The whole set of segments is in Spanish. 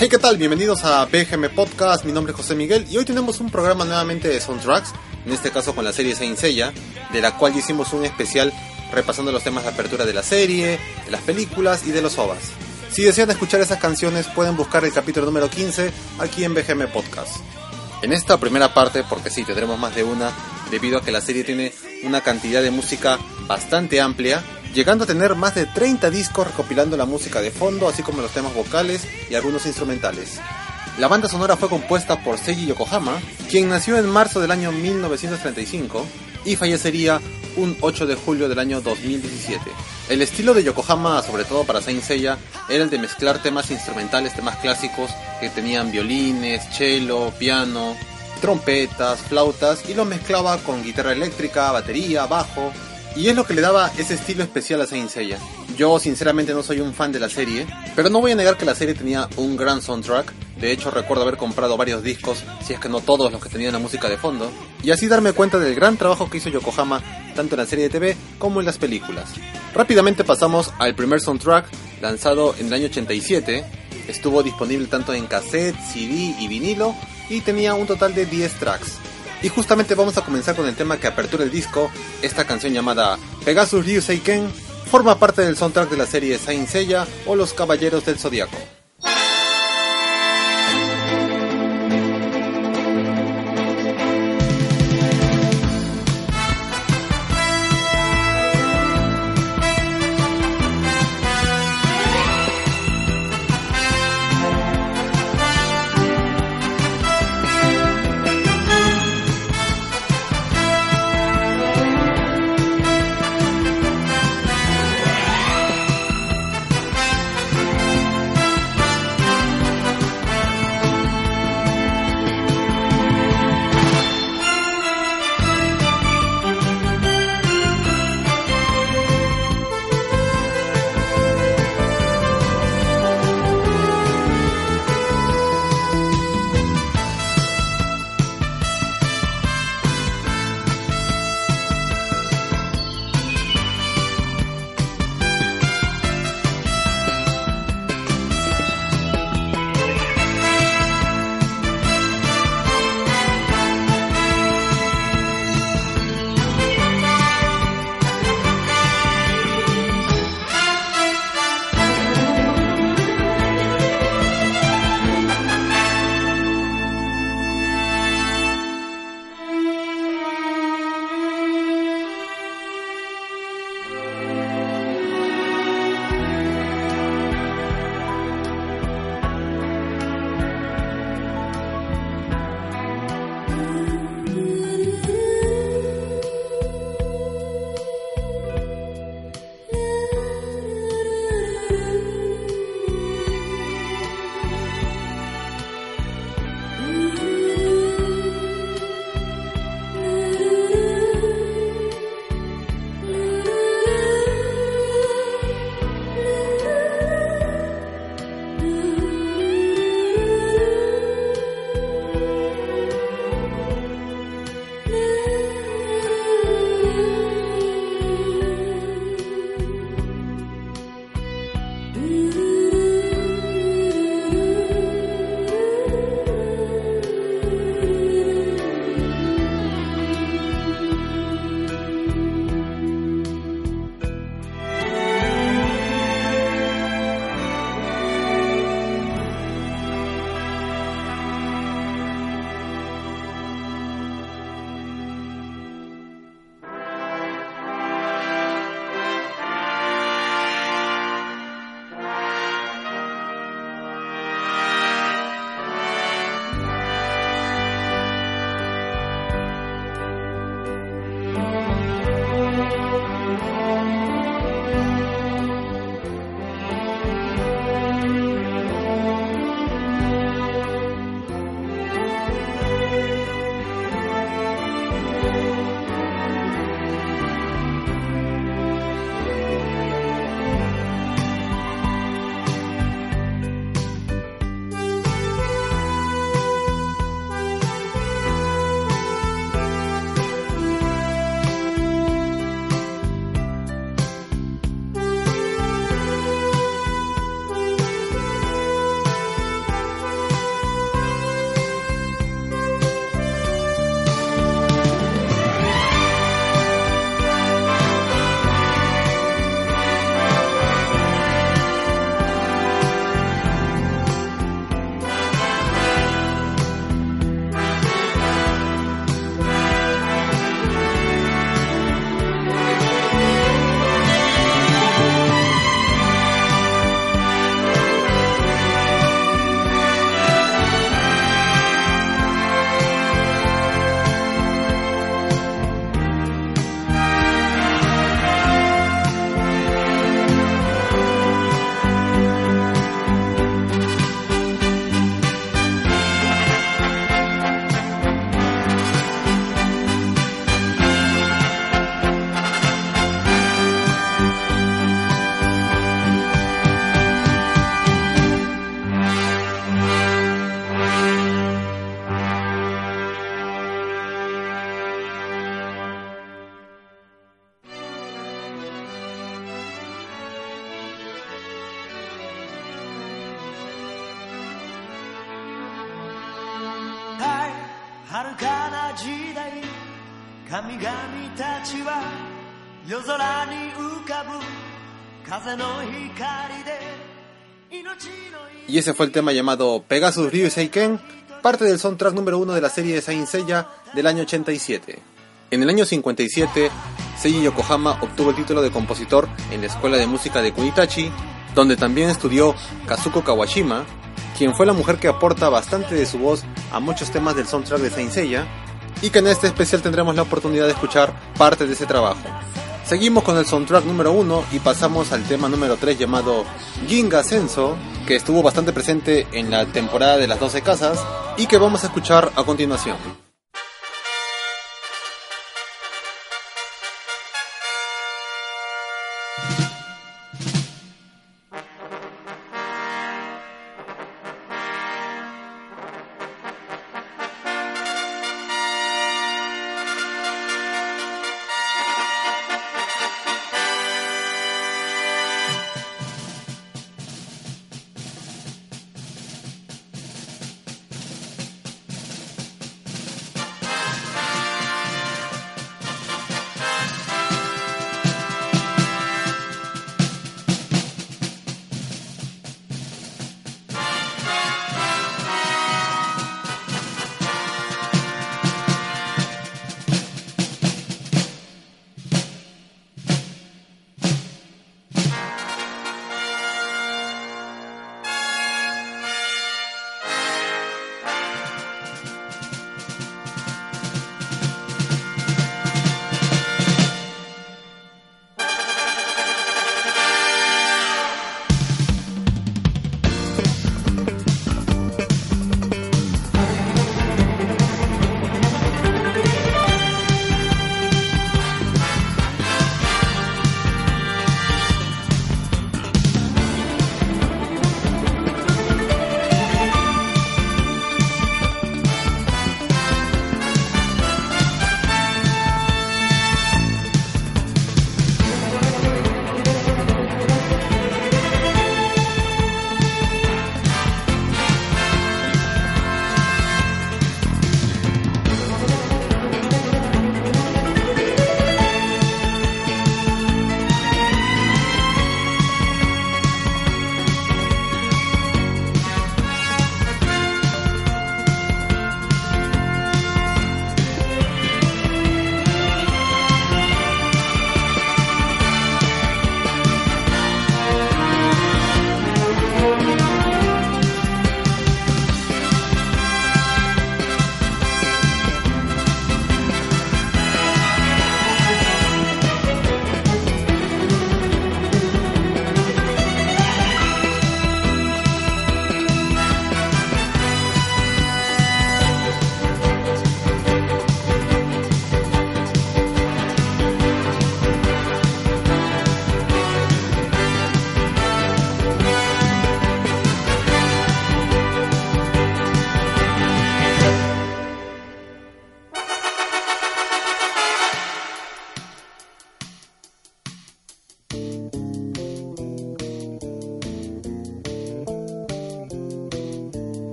Hey, ¿qué tal? Bienvenidos a BGM Podcast, mi nombre es José Miguel y hoy tenemos un programa nuevamente de soundtracks, en este caso con la serie Saint Seiya, de la cual hicimos un especial repasando los temas de apertura de la serie, de las películas y de los OVAs. Si desean escuchar esas canciones pueden buscar el capítulo número 15 aquí en BGM Podcast. En esta primera parte, porque sí, tendremos más de una, debido a que la serie tiene una cantidad de música bastante amplia, llegando a tener más de 30 discos recopilando la música de fondo, así como los temas vocales y algunos instrumentales. La banda sonora fue compuesta por Seiji Yokohama, quien nació en marzo del año 1935 y fallecería un 8 de julio del año 2017. El estilo de Yokohama, sobre todo para Saint Seiya, era el de mezclar temas instrumentales, temas clásicos que tenían violines, cello, piano, trompetas, flautas y los mezclaba con guitarra eléctrica, batería, bajo, y es lo que le daba ese estilo especial a Saint Seiya. Yo sinceramente no soy un fan de la serie, pero no voy a negar que la serie tenía un gran soundtrack. De hecho recuerdo haber comprado varios discos, si es que no todos los que tenían la música de fondo, y así darme cuenta del gran trabajo que hizo Yokohama tanto en la serie de TV como en las películas. Rápidamente pasamos al primer soundtrack, lanzado en el año 87. Estuvo disponible tanto en cassette, CD y vinilo, y tenía un total de 10 tracks. Y justamente vamos a comenzar con el tema que apertura el disco, esta canción llamada Pegasus Ryuseiken, forma parte del soundtrack de la serie Saint Seiya o Los Caballeros del Zodiaco. Y ese fue el tema llamado Pegasus Ryu Seiken, parte del soundtrack número uno de la serie de Saint del año 87. En el año 57, Seiji Yokohama obtuvo el título de compositor en la Escuela de Música de Kunitachi, donde también estudió Kazuko Kawashima, quien fue la mujer que aporta bastante de su voz a muchos temas del soundtrack de Saint Seiya, y que en este especial tendremos la oportunidad de escuchar parte de ese trabajo. Seguimos con el soundtrack número 1 y pasamos al tema número 3 llamado Ginga Senso, que estuvo bastante presente en la temporada de las 12 casas y que vamos a escuchar a continuación.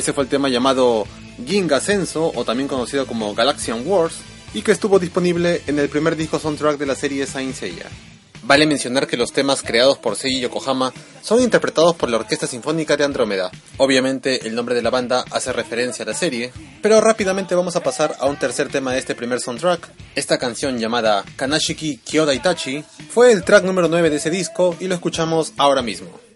Ese fue el tema llamado Ginga Senso, o también conocido como Galaxian Wars, y que estuvo disponible en el primer disco soundtrack de la serie Saint Seiya. Vale mencionar que los temas creados por Seiji Yokohama son interpretados por la Orquesta Sinfónica de Andrómeda. Obviamente el nombre de la banda hace referencia a la serie, pero rápidamente vamos a pasar a un tercer tema de este primer soundtrack. Esta canción llamada Kanashiki Kyoda Itachi fue el track número 9 de ese disco y lo escuchamos ahora mismo.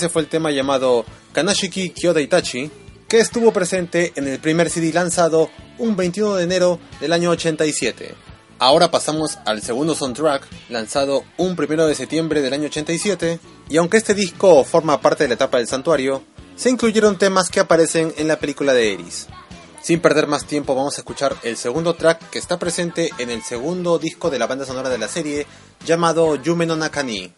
Ese fue el tema llamado Kanashiki Kyoda Itachi, que estuvo presente en el primer CD lanzado un 21 de enero del año 87. Ahora pasamos al segundo soundtrack, lanzado un 1 de septiembre del año 87, y aunque este disco forma parte de la etapa del santuario, se incluyeron temas que aparecen en la película de Eris. Sin perder más tiempo vamos a escuchar el segundo track que está presente en el segundo disco de la banda sonora de la serie, llamado Yume no Nakani.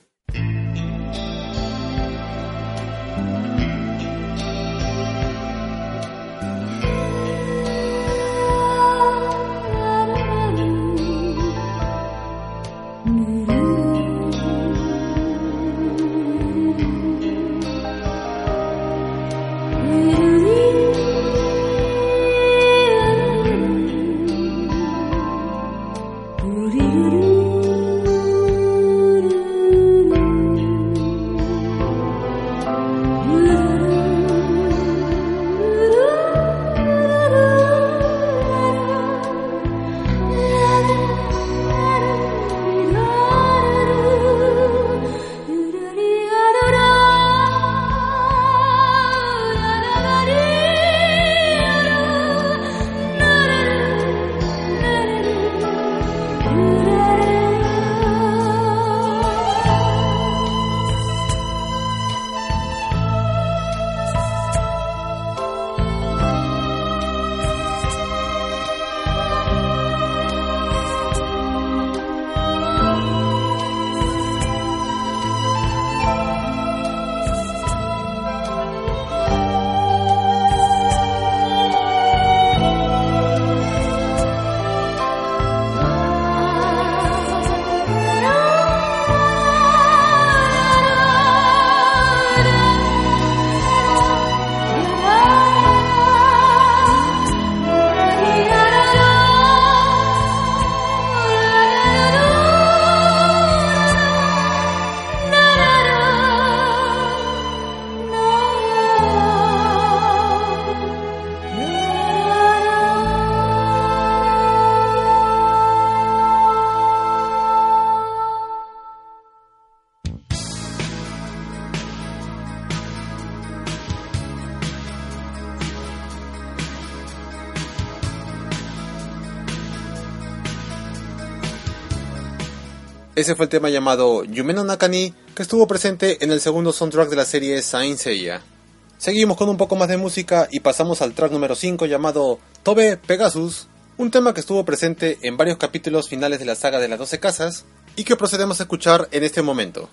Ese fue el tema llamado Yumeno Nakani, que estuvo presente en el segundo soundtrack de la serie Saint Seiya. Seguimos con un poco más de música y pasamos al track número 5 llamado Tobe Pegasus, un tema que estuvo presente en varios capítulos finales de la saga de las 12 casas y que procedemos a escuchar en este momento.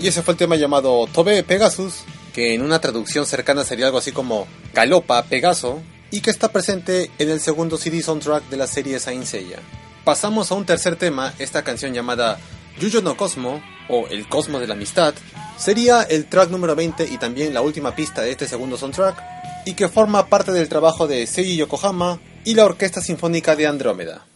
Y ese fue el tema llamado Tobe Pegasus, que en una traducción cercana sería algo así como Galopa Pegaso, y que está presente en el segundo CD soundtrack de la serie Saint Seiya. Pasamos a un tercer tema, esta canción llamada Yuyo no Cosmo, o El Cosmo de la Amistad, sería el track número 20 y también la última pista de este segundo soundtrack, y que forma parte del trabajo de Seiji Yokohama y la Orquesta Sinfónica de Andrómeda.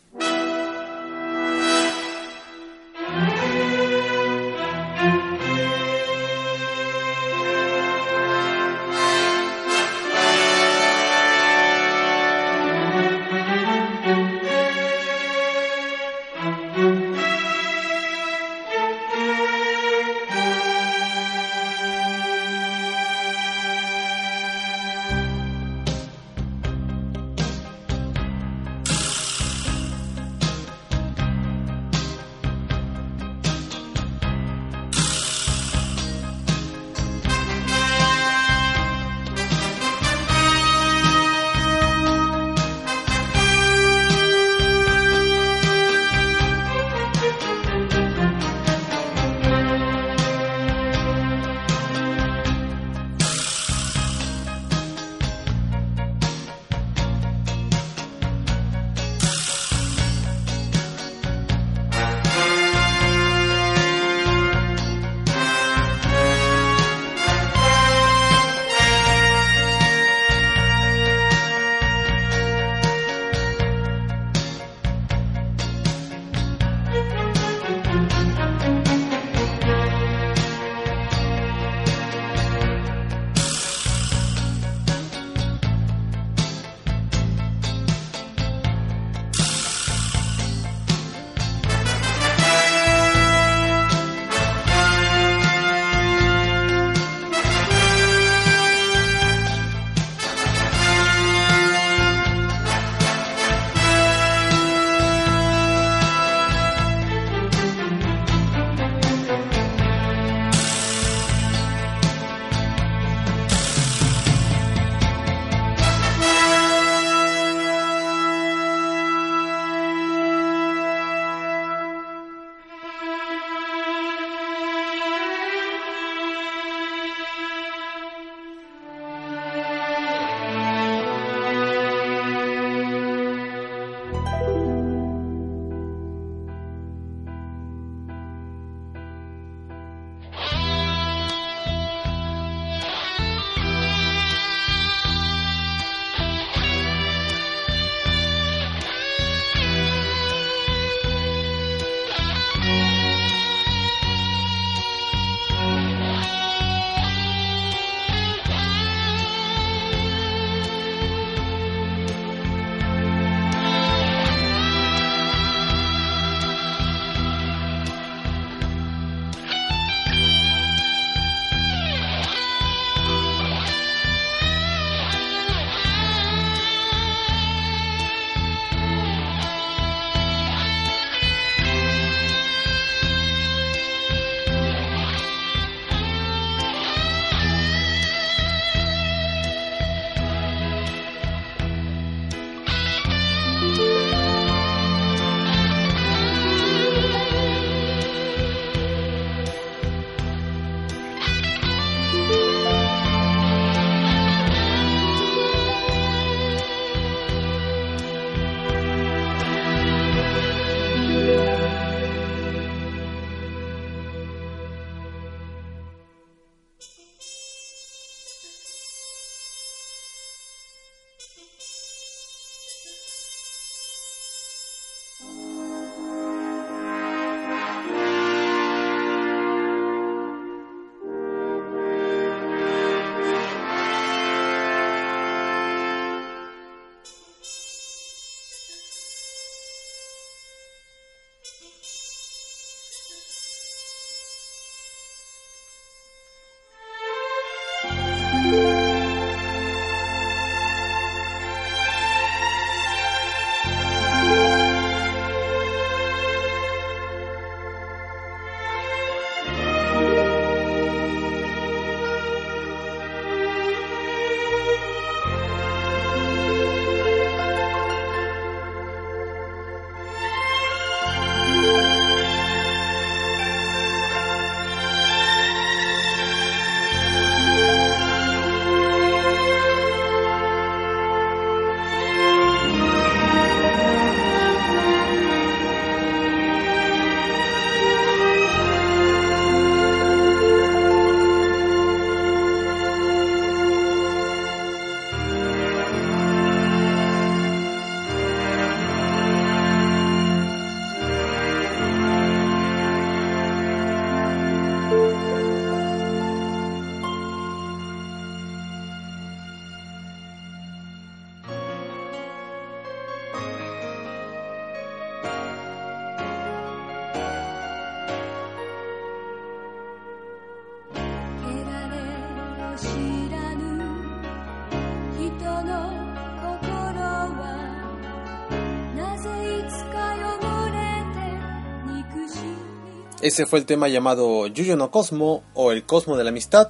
Ese fue el tema llamado Yuyo no Cosmo o El Cosmo de la Amistad,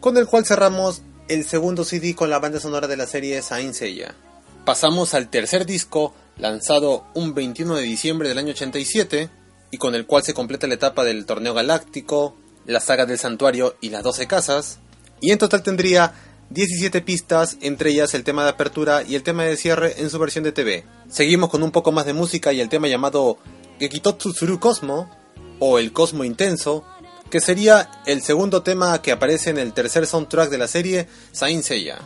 con el cual cerramos el segundo CD con la banda sonora de la serie Saint Seiya. Pasamos al tercer disco, lanzado un 21 de diciembre del año 87, y con el cual se completa la etapa del torneo galáctico, la saga del santuario y las 12 casas, y en total tendría 17 pistas, entre ellas el tema de apertura y el tema de cierre en su versión de TV. Seguimos con un poco más de música y el tema llamado Gekitotsu Tsuru Cosmo, o El Cosmo Intenso, que sería el segundo tema que aparece en el tercer soundtrack de la serie Saint Seiya.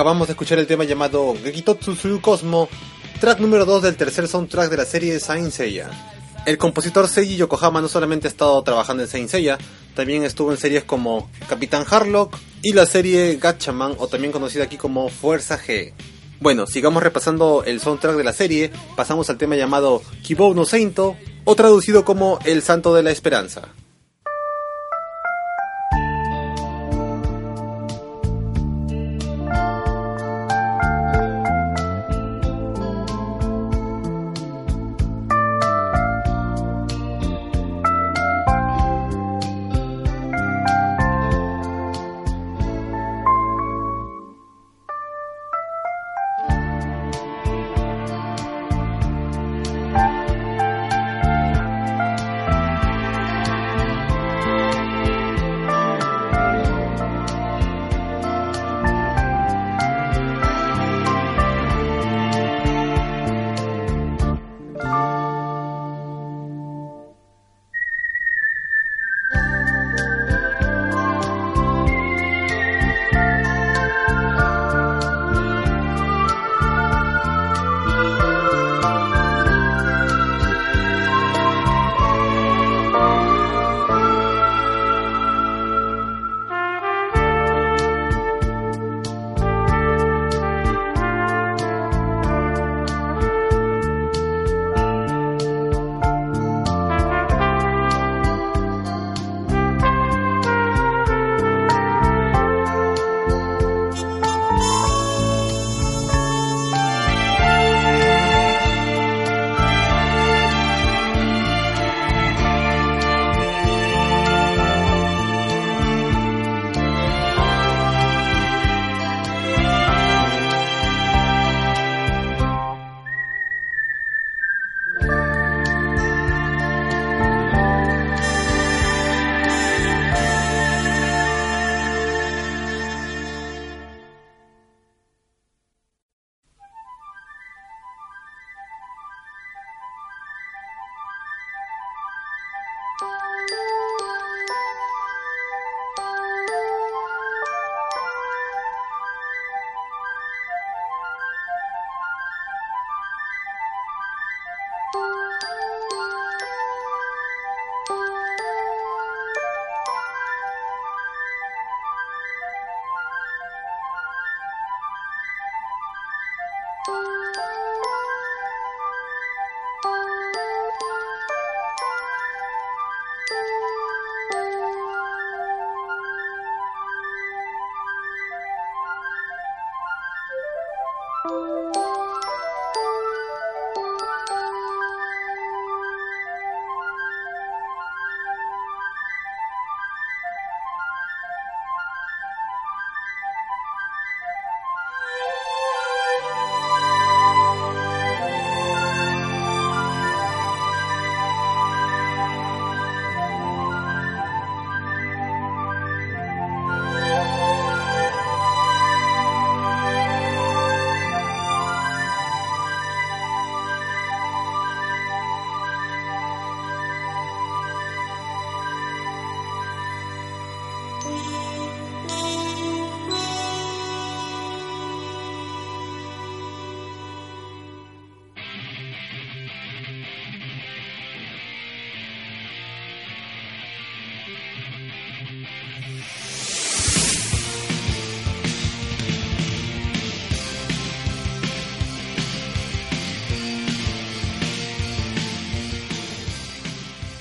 Acabamos de escuchar el tema llamado Gekitotsu Tsuru Cosmo, track número 2 del tercer soundtrack de la serie Saint Seiya. El compositor Seiji Yokohama no solamente ha estado trabajando en Saint Seiya, también estuvo en series como Capitán Harlock y la serie Gatchaman, o también conocida aquí como Fuerza G. Bueno, sigamos repasando el soundtrack de la serie, pasamos al tema llamado Kibou no Seinto, o traducido como El Santo de la Esperanza.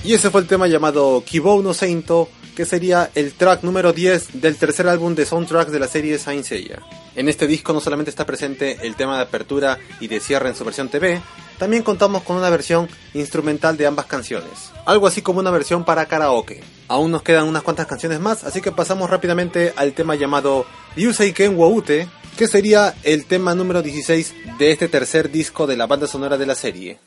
Y ese fue el tema llamado Kibou no Seinto, que sería el track número 10 del tercer álbum de soundtracks de la serie Saint Seiya. En este disco no solamente está presente el tema de apertura y de cierre en su versión TV, también contamos con una versión instrumental de ambas canciones, algo así como una versión para karaoke. Aún nos quedan unas cuantas canciones más, así que pasamos rápidamente al tema llamado Ryusei Ken Woute, que sería el tema número 16 de este tercer disco de la banda sonora de la serie.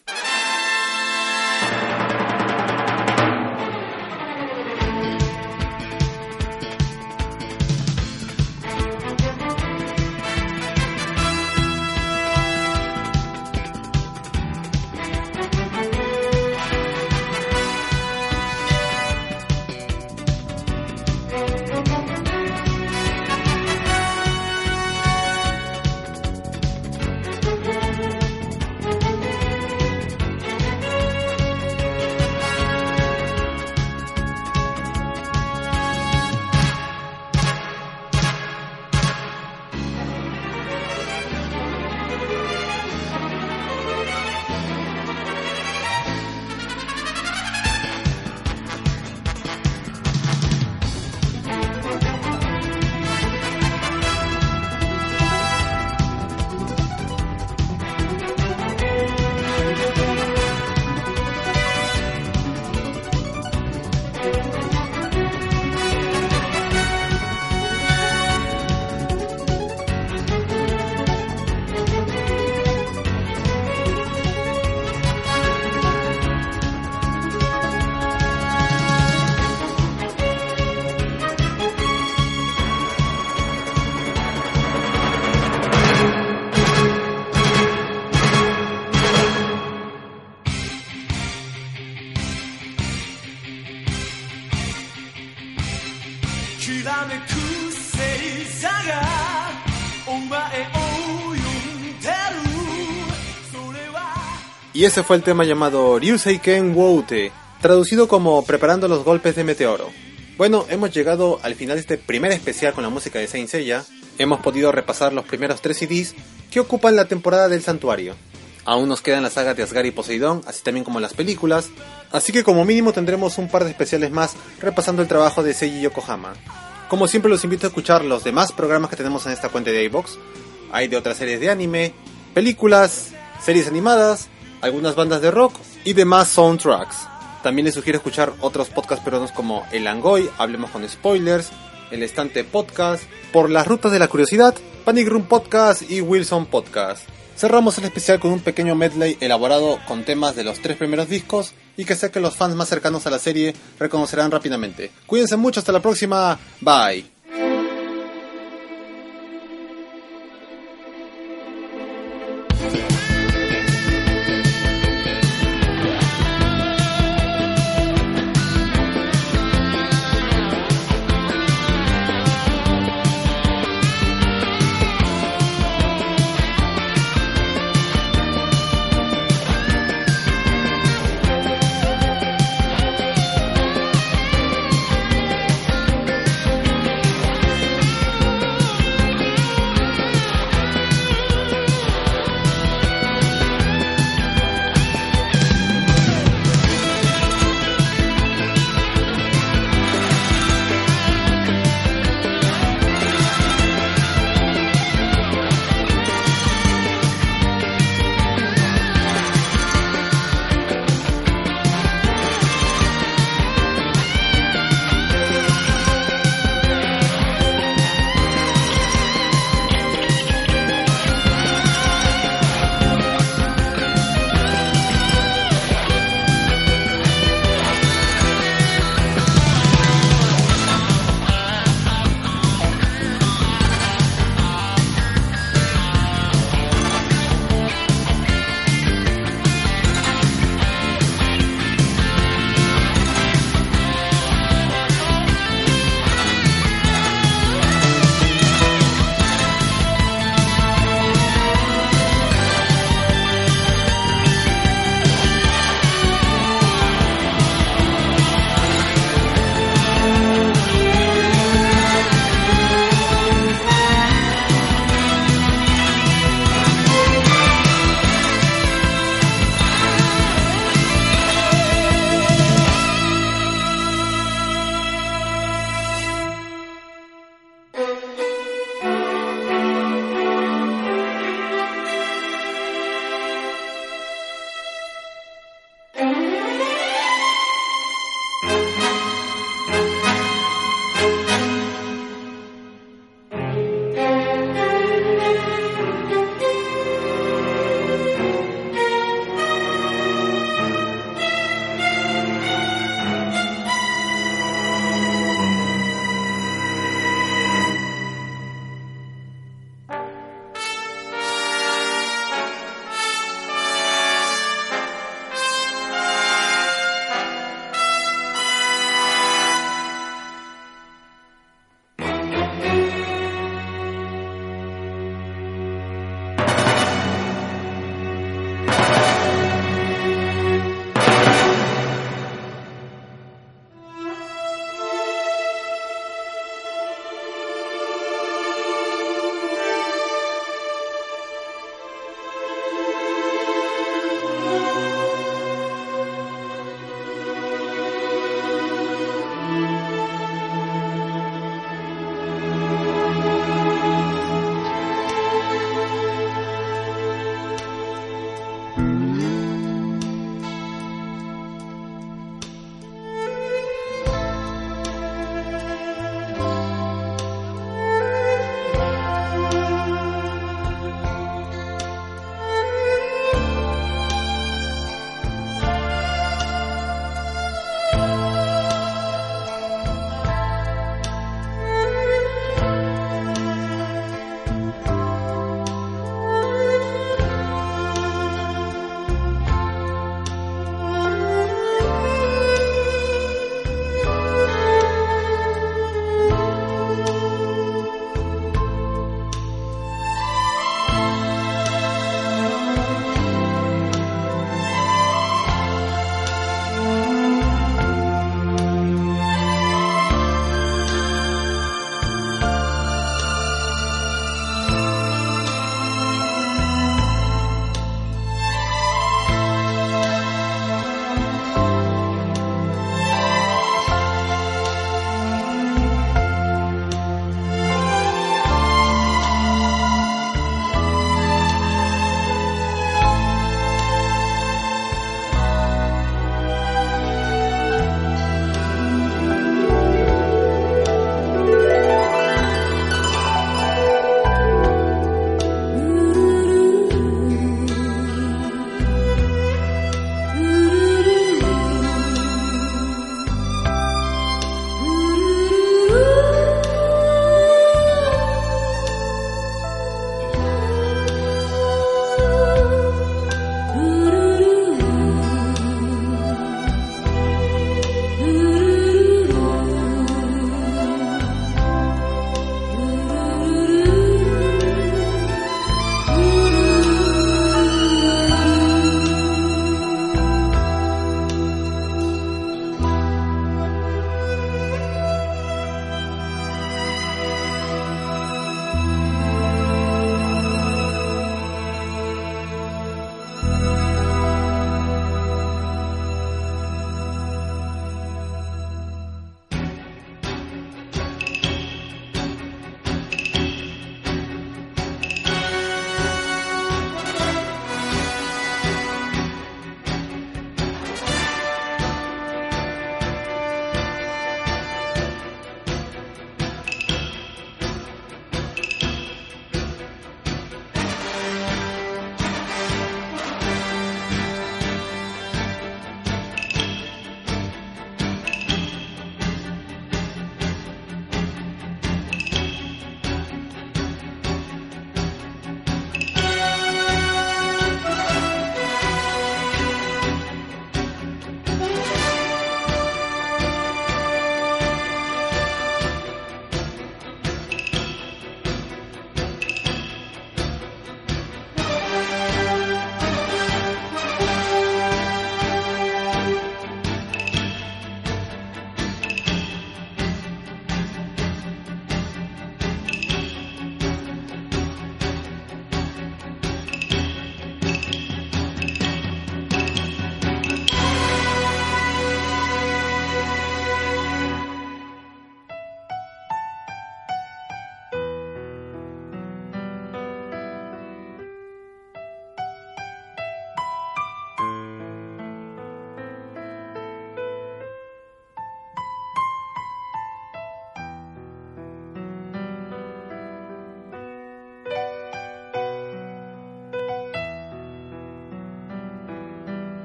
Y ese fue el tema llamado Ryusei Ken Woute, traducido como Preparando los golpes de meteoro. Bueno, hemos llegado al final de este primer especial con la música de Saint Seiya. Hemos podido repasar los primeros tres CDs que ocupan la temporada del santuario. Aún nos quedan las sagas de Asgard y Poseidón, así también como las películas, así que como mínimo tendremos un par de especiales más repasando el trabajo de Seiji Yokohama. Como siempre los invito a escuchar los demás programas que tenemos en esta cuenta de iVox. Hay de otras series de anime, películas, series animadas, algunas bandas de rock y demás soundtracks. También les sugiero escuchar otros podcasts peruanos como El Angoy, Hablemos con Spoilers, El Estante Podcast, Por las Rutas de la Curiosidad, Panic Room Podcast y Wilson Podcast. Cerramos el especial con un pequeño medley elaborado con temas de los tres primeros discos y que sé que los fans más cercanos a la serie reconocerán rápidamente. Cuídense mucho, hasta la próxima, bye.